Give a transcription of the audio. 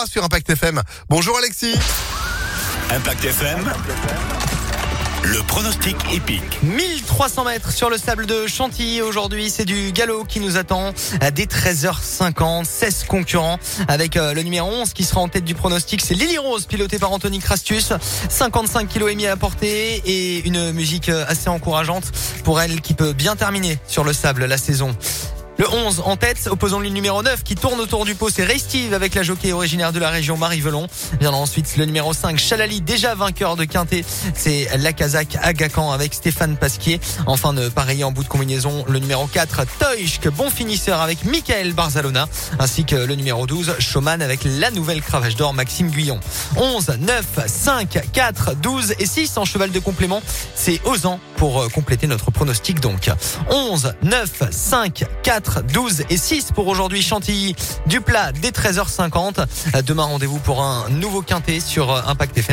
3 sur Impact FM. Bonjour Alexis. Impact FM. Le pronostic épique. 1300 mètres sur le sable de Chantilly aujourd'hui. C'est du galop qui nous attend dès 13h50. 16 concurrents avec euh, le numéro 11 qui sera en tête du pronostic. C'est Lily Rose piloté par Anthony Crastus. 55 kilos émis à porter et une musique euh, assez encourageante pour elle qui peut bien terminer sur le sable la saison. Le 11 en tête, opposons le numéro 9 qui tourne autour du pot, c'est Ray Steve avec la jockey originaire de la région Marie Velon. Viendra ensuite le numéro 5, Chalali, déjà vainqueur de Quintet, c'est la Kazakh Agacan avec Stéphane Pasquier. Enfin de pareil en bout de combinaison, le numéro 4, Toysk, bon finisseur avec Michael Barzalona, ainsi que le numéro 12, Showman avec la nouvelle cravache d'or Maxime Guyon. 11, 9, 5, 4, 12 et 6 en cheval de complément, c'est Ozan pour euh, compléter notre pronostic donc. 11, 9, 5, 4, 12 et 6 pour aujourd'hui Chantilly du plat dès 13h50. Demain rendez-vous pour un nouveau quintet sur Impact FM.